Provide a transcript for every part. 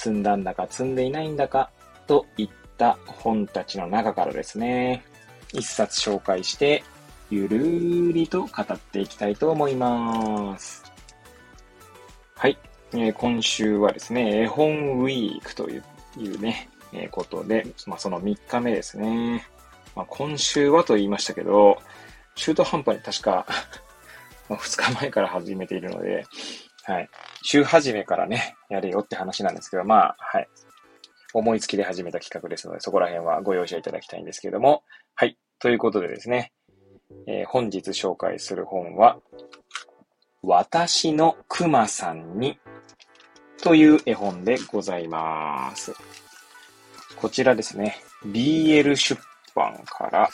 積んだんだか積んでいないんだか、といった本たちの中からですね、一冊紹介して、ゆるーりと語っていきたいと思います。はい。えー今週はですね、絵本ウィークといういうね、えーことで、まあ、その3日目ですね。まあ、今週はと言いましたけど、中途半端に確か、ま2日前から始めているので、はい。週始めからね、やれよって話なんですけど、まあ、はい。思いつきで始めた企画ですので、そこら辺はご容赦いただきたいんですけども、はい。ということでですね、えー本日紹介する本は、私のクマさんにという絵本でございます。こちらですね、BL 出版から、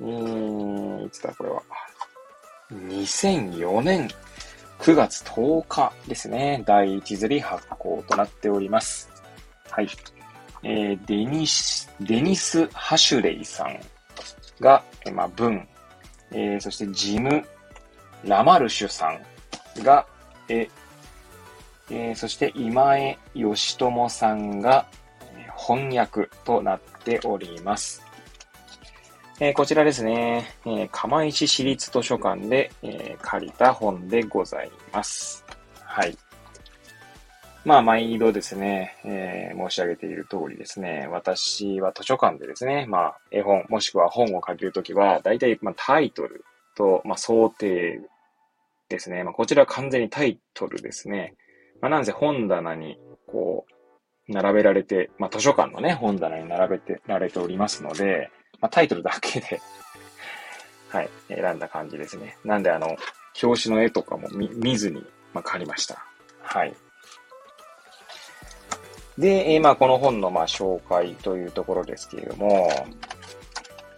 うーん、いつだこれは？2004年9月10日ですね、第一釣り発行となっております。はい。えーデニス、デニス・ハシュレイさんが、えーまあ、文、えーそしてジム・ラマルシュさんが、ええーそして今江義友さんが翻訳となっております。えーこちらですね、えー釜石市立図書館で、えー借りた本でございます。はい。まあ、毎度ですね、え申し上げている通りですね、私は図書館でですね、まあ、絵本、もしくは本を借りるときは、大体、まあ、タイトルと、まあ、想定ですね。まあ、こちら完全にタイトルですね。まあ、なんせ本棚に、こう、並べられて、まあ、図書館のね、本棚に並べてられておりますので、まあ、タイトルだけで、はい、選んだ感じですね。なんで、あの、表紙の絵とかも見ずに、まあ、借りました。はい。で、えまあ、この本の、まあ、紹介というところですけれども、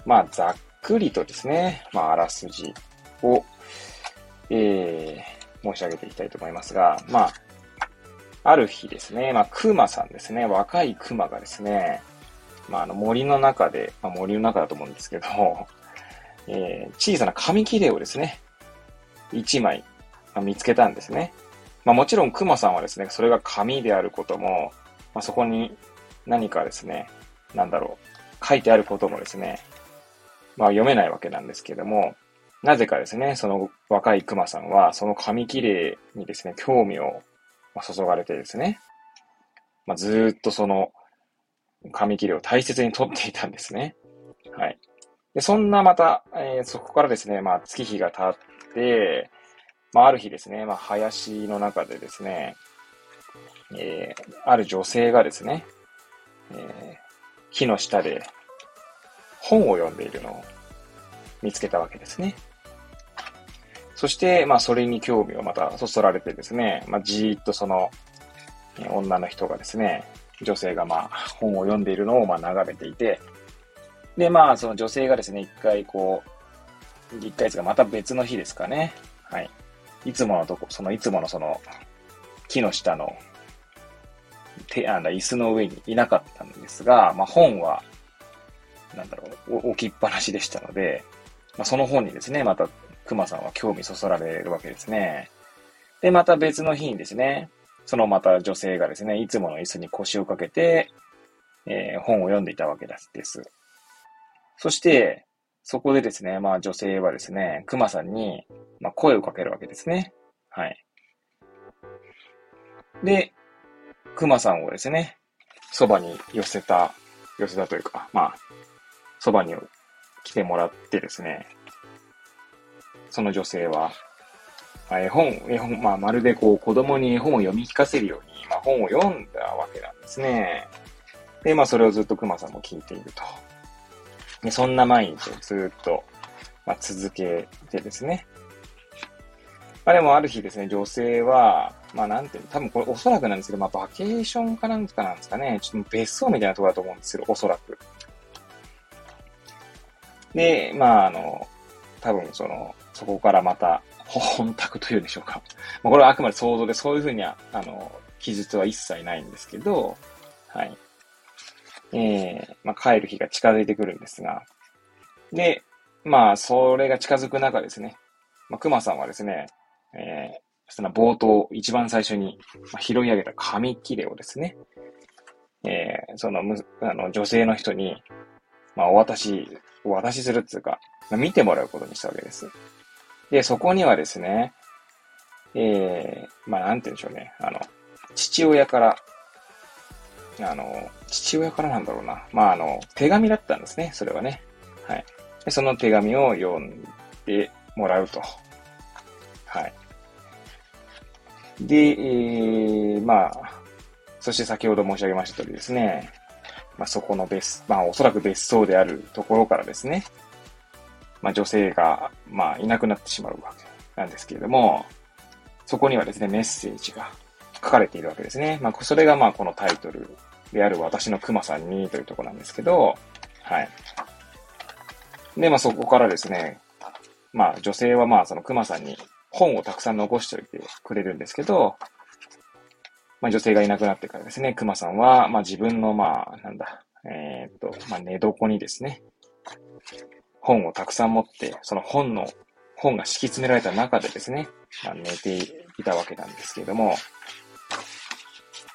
まあ、ざっくりとですね、まあ、あらすじを、えー、申し上げていきたいと思いますが、まあ、ある日ですね、まあ、クマさんですね、若いクマがですね、まあ、あの森の中で、まあ、森の中だと思うんですけど、えー小さな紙切れをですね、一枚、まあ見つけたんですね。まあ、もちろんクマさんはですね、それが紙であることも、まあ、そこに何かですね、なんだろう、書いてあることもですね、まあ、読めないわけなんですけども、なぜかですね、その若いクマさんは、その紙切れにですね、興味を注がれてですね、まあ、ずっとその紙切れを大切に取っていたんですね。はい。で、そんなまた、えーそこからですね、まあ、月日が経って、まあ、ある日ですね、まあ、林の中でですね、えーある女性がですね、えー木の下で本を読んでいるのを見つけたわけですね。そして、まあ、それに興味をまたそそられてですね、まあ、じーっとその、女の人がですね、女性がまあ、本を読んでいるのをまあ眺めていて、で、まあ、その女性がですね、一回こう、一回ですが、また別の日ですかね。はい。いつものとこ、そのいつものその、木の下の、手、あの、椅子の上にいなかったんですが、まあ、本は、なんだろう、置きっぱなしでしたので、まあ、その本にですね、また、熊さんは興味そそられるわけですね。で、また別の日にですね、そのまた女性がですね、いつもの椅子に腰をかけて、えー本を読んでいたわけです。そして、そこでですね、まあ女性はですね、熊さんに、まあ、声をかけるわけですね。はい。で、熊さんをですね、そばに寄せた、寄せたというか、まあ、そばに来てもらってですね、その女性は、まあ絵本、絵本、まあ、まるでこう、子供に絵本を読み聞かせるように、まあ、本を読んだわけなんですね。で、まあ、それをずっと熊さんも聞いていると。でそんな毎日をずっと、まあ、続けてですね。まあ、でもある日ですね、女性は、まあなんていうの、多分これおそらくなんですけど、まあバケーションかなんかなんですかね。ちょっと別荘みたいなところだと思うんですよ、おそらく。で、まああの、多分その、そこからまた、本宅というんでしょうか。まあこれはあくまで想像で、そういうふうには、あの、記述は一切ないんですけど、はい。えー、まあ帰る日が近づいてくるんですが、で、まあ、それが近づく中ですね、まあ、熊さんはですね、えー、その冒頭、一番最初に、拾い上げた紙切れをですね、えー、その、む、あの、女性の人に、まあ、お渡し、お渡しするっていうか、まあ、見てもらうことにしたわけです。で、そこにはですね、えー、まあ、なんて言うんでしょうね。あの、父親から、あの、父親からなんだろうな。まあ、あの、手紙だったんですね、それはね。はい。でその手紙を読んでもらうと。はい。で、えー、まあ、そして先ほど申し上げました通りですね、まあ、そこの別、まあ、おそらく別荘であるところからですね、まあ、女性が、まあ、いなくなってしまうわけなんですけれども、そこにはですね、メッセージが書かれているわけですね。まあ、それがまあ、このタイトルである私の熊さんにというところなんですけど、はい。で、まあ、そこからですね、まあ、女性はまあ、その熊さんに本をたくさん残しておいてくれるんですけど、まあ、女性がいなくなってからですね、熊さんは、まあ、自分の、まあ、なんだ、えー、っと、まあ、寝床にですね、本をたくさん持って、その本の、本が敷き詰められた中でですね、まあ、寝ていたわけなんですけれども、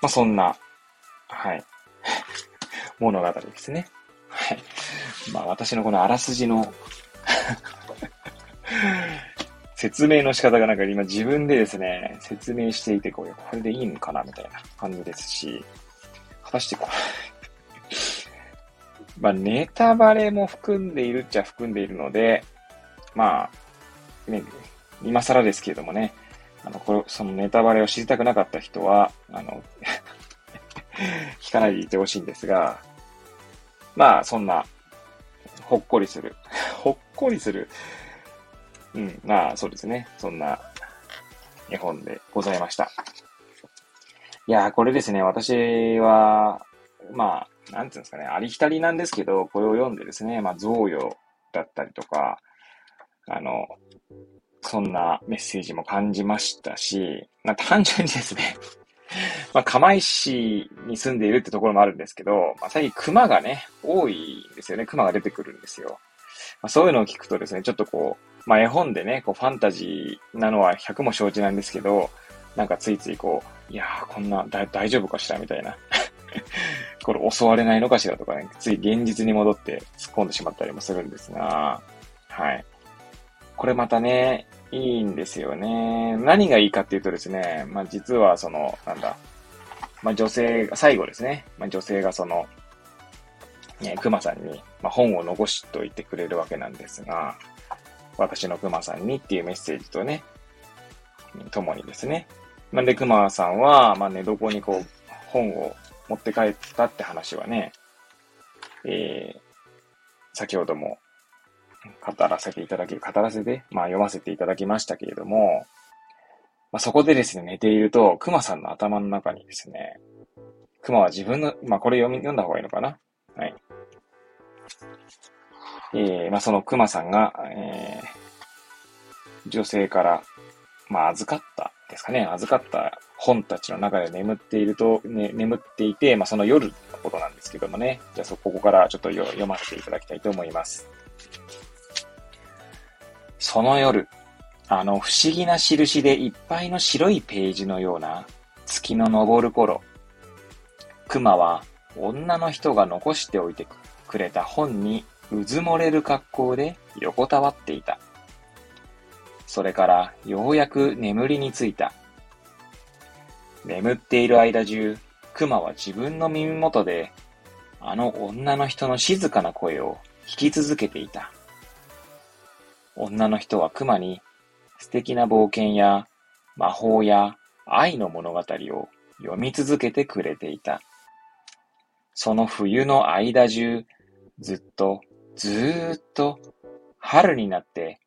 まあ、そんな、はい、物語ですね。はい。まあ、私のこのあらすじの 説明の仕方がなんか今自分でですね、説明していて、これ、これでいいのかなみたいな感じですし、果たしてこれまあ、ネタバレも含んでいるっちゃ含んでいるので、まあ、ね、今更ですけれどもね、あの、これ、そのネタバレを知りたくなかった人は、あの 聞かないでいてほしいんですが、まあ、そんな、ほっこりする。ほっこりするうん、まあそうですね。そんな絵本でございました。いやー、これですね、私は、まあ、なんていうんですかね、ありきたりなんですけど、これを読んでですね、まあ、贈与だったりとか、あの、そんなメッセージも感じましたし、まあ、単純にですね まあ、釜石に住んでいるってところもあるんですけど、まあ、最近熊がね、多いんですよね。熊が出てくるんですよ。まあ、そういうのを聞くとですね、ちょっとこう、まあ、絵本でね、こう、ファンタジーなのは100も承知なんですけど、なんかついついこう、いやー、こんな、大丈夫かしらみたいな。これ襲われないのかしらとかね、つい現実に戻って突っ込んでしまったりもするんですが、はい。これまたね、いいんですよね。何がいいかっていうとですね、まあ実はその、なんだ、まあ女性が、最後ですね、まあ女性がその、ね、熊さんに、まあ、本を残しといてくれるわけなんですが、私の熊さんにっていうメッセージとね、ともにですね。なんで熊さんは、まあ、寝床にこう、本を持って帰ったって話はね、えー、先ほども語らせていただき、語らせて、まあ読ませていただきましたけれども、まあ、そこでですね、寝ていると、熊さんの頭の中にですね、熊は自分の、まあこれ読み、読んだ方がいいのかな？はい。えー、まあ、その熊さんが、えー、女性から、まあ、預かったですかね。預かった本たちの中で眠っていると、ね、眠っていて、まあ、その夜のことなんですけどもね。じゃあ、そこからちょっと読ませていただきたいと思います。その夜、あの不思議な印でいっぱいの白いページのような月の昇る頃、熊は女の人が残しておいてくれた本にうずもれる格好で横たわっていた。それからようやく眠りについた。眠っている間中、熊は自分の耳元で、あの女の人の静かな声を聞き続けていた。女の人は熊に素敵な冒険や魔法や愛の物語を読み続けてくれていた。その冬の間中、ずっとずーっと春になって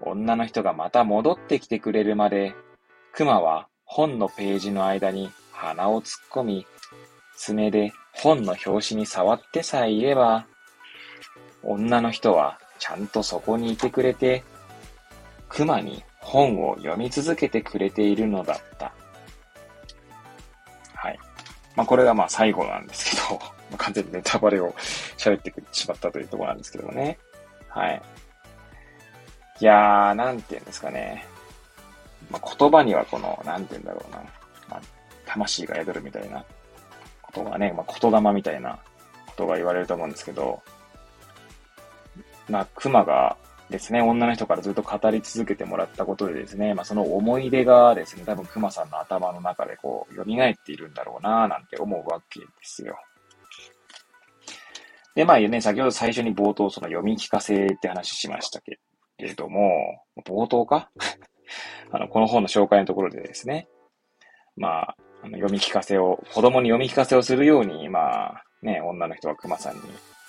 女の人がまた戻ってきてくれるまで、熊は本のページの間に鼻を突っ込み、爪で本の表紙に触ってさえいれば、女の人はちゃんとそこにいてくれて、熊に本を読み続けてくれているのだった。はい。まあ、これがまあ最後なんですけど、完全にネタバレを喋ってしまったというところなんですけどね。はい。いやー、なんて言うんですかね。まあ、言葉にはこの、なんて言うんだろうな。まあ、魂が宿るみたいなことがね、まあ、言霊みたいなことが言われると思うんですけど、まあ、熊がですね、女の人からずっと語り続けてもらったことでですね、まあ、その思い出がですね、多分熊さんの頭の中でこう、蘇っているんだろうななんて思うわけですよ。で、まあね、先ほど最初に冒頭その読み聞かせって話しましたけどれども、冒頭か？あの、この本の紹介のところでですね、まあ、あの読み聞かせを、子供に読み聞かせをするように、まあ、ね、女の人は熊さんに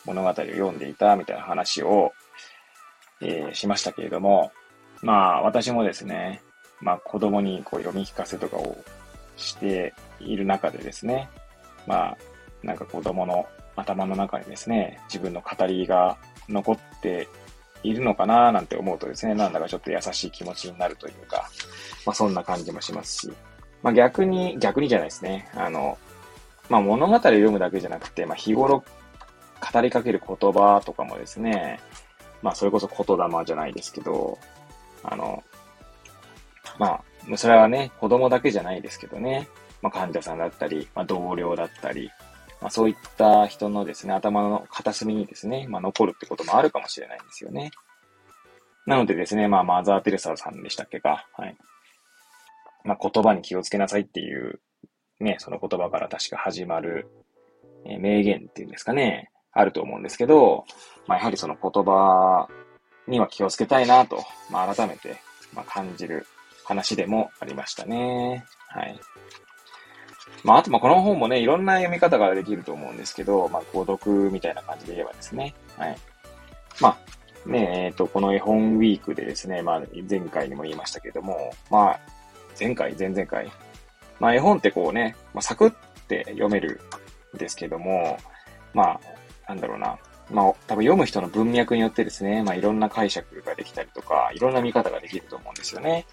物語を読んでいたみたいな話を、えー、しましたけれども、まあ、私もですね、まあ、子供にこう読み聞かせとかをしている中でですね、まあ、なんか子供の頭の中にですね、自分の語りが残っているのかななんて思うとですね、なんだかちょっと優しい気持ちになるというか、まあそんな感じもしますし、まあ逆に、逆にじゃないですね。あの、まあ物語を読むだけじゃなくて、まあ日頃語りかける言葉とかもですね、まあそれこそ言霊じゃないですけど、あの、まあ、それはね、子供だけじゃないですけどね、まあ患者さんだったり、まあ同僚だったり、まあそういった人のですね、頭の片隅にですね、まあ残るってこともあるかもしれないんですよね。なのでですね、まあマザー・テレサさんでしたっけか、はい。まあ言葉に気をつけなさいっていう、ね、その言葉から確か始まる、え名言っていうんですかね、あると思うんですけど、まあやはりその言葉には気をつけたいなと、まあ改めて、ま、感じる話でもありましたね。はい。まあ、あと、ま、この本もね、いろんな読み方ができると思うんですけど、まあ、購読みたいな感じで言えばですね。はい。まあ、ねえ、っ、ー、と、この絵本ウィークでですね、まあ、前回にも言いましたけども、まあ、前回、前々回。まあ、絵本ってこうね、まあ、サクって読めるんですけども、まあ、なんだろうな。まあ、多分読む人の文脈によってですね、まあ、いろんな解釈ができたりとか、いろんな見方ができると思うんですよね。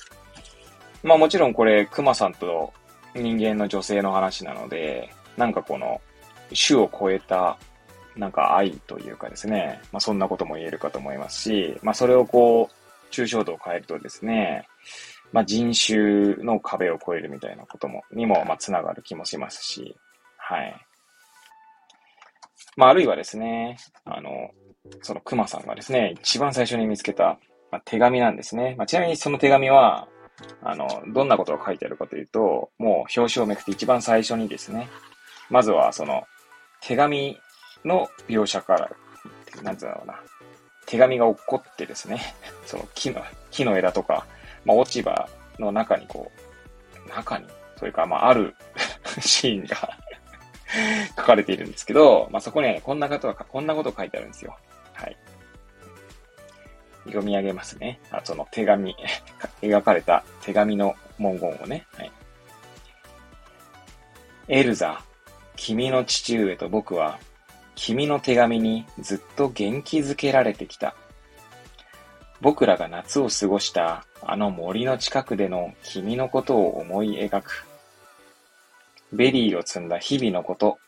まあ、もちろんこれ、熊さんと人間の女性の話なので、なんかこの、種を超えた、なんか愛というかですね、まあそんなことも言えるかと思いますし、まあそれをこう、抽象度を変えるとですね、まあ人種の壁を越えるみたいなことも、にも、まあつながる気もしますし、はい。まああるいはですね、あの、その熊さんがですね、一番最初に見つけた、まあ、手紙なんですね。まあ、ちなみにその手紙は、あの、どんなことが書いてあるかというと、もう表紙をめくって一番最初にですね、まずはその、手紙の描写から、なんつうんだろうな、手紙が落っこってですね、その木の、木の枝とか、まあ、落ち葉の中にこう、中に、それかまあ、ある シーンが 書かれているんですけど、まあ、そこにはね、こんなことが、こんなこと書いてあるんですよ。読み上げますね。あその手紙、描かれた手紙の文言をね。はい。エルザ、君の父上と僕は、君の手紙にずっと元気づけられてきた。僕らが夏を過ごしたあの森の近くでの君のことを思い描く。ベリーを積んだ日々のこと、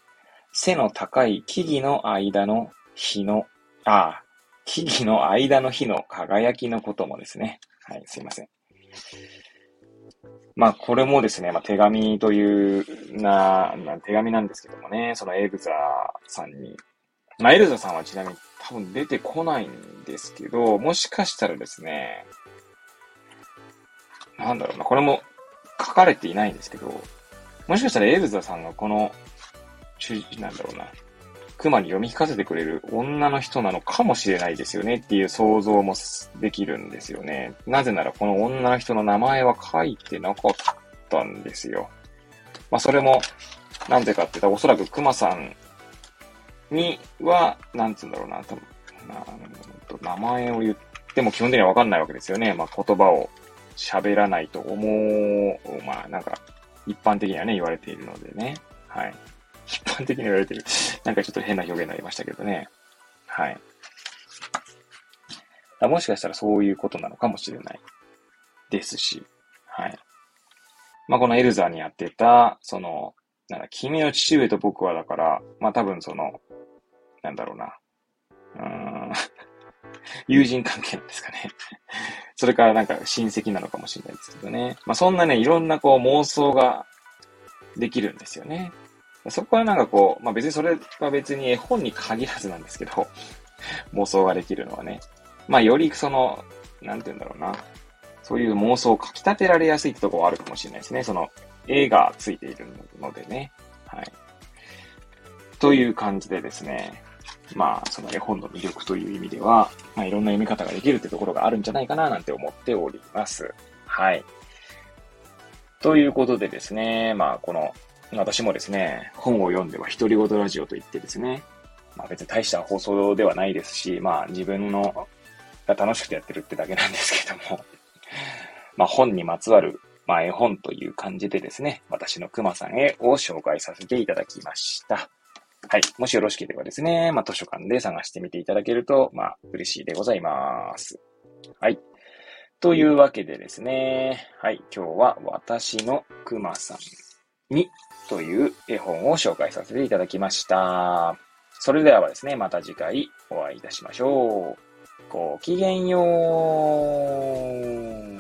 背の高い木々の間の日の、ああ、木々の間の日の輝きのこともですね。はい、すいません。まあ、これもですね、まあ、手紙というな、な手紙なんですけどもね、そのエルザさんに。まあ、エルザさんはちなみに多分出てこないんですけど、もしかしたらですね、なんだろうな、これも書かれていないんですけど、もしかしたらエルザさんがこの、なんだろうな、熊に読み聞かせてくれる女の人なのかもしれないですよねっていう想像もできるんですよね。なぜならこの女の人の名前は書いてなかったんですよ。まあそれも、なんでかって言ったらおそらく熊さんには、なんつうんだろうな、多分、な名前を言っても基本的にはわかんないわけですよね。まあ言葉を喋らないと思う、まあなんか、一般的にはね、言われているのでね。はい。一般的に言われてる。なんかちょっと変な表現になりましたけどね。はい。もしかしたらそういうことなのかもしれないですし、はい。まあ、このエルザーにやってた、その、なんだ、君の父上と僕はだから、まあ、多分その、なんだろうな。うーん。友人関係なんですかね。それからなんか親戚なのかもしれないですけどね。まあ、そんなね、いろんなこう妄想ができるんですよね。そこはなんかこう、まあ、別にそれは別に絵本に限らずなんですけど、妄想ができるのはね。まあ、よりその、なんて言うんだろうな。そういう妄想をかき立てられやすいってとこはあるかもしれないですね。その、絵がついているのでね。はい。という感じでですね。まあ、その絵本の魅力という意味では、まあ、いろんな読み方ができるってところがあるんじゃないかななんて思っております。はい。ということでですね、まあ、この、私もですね、本を読んでは独り言ラジオと言ってですね、まあ別に大した放送ではないですし、まあ自分のが楽しくてやってるってだけなんですけども、まあ本にまつわる、まあ絵本という感じでですね、私の熊さんへを紹介させていただきました。はい。もしよろしければですね、まあ図書館で探してみていただけると、まあ嬉しいでございます。はい。というわけでですね、はい。今日は私の熊さんにという絵本を紹介させていただきました。それではですね、また次回お会いいたしましょう。ごきげんよう。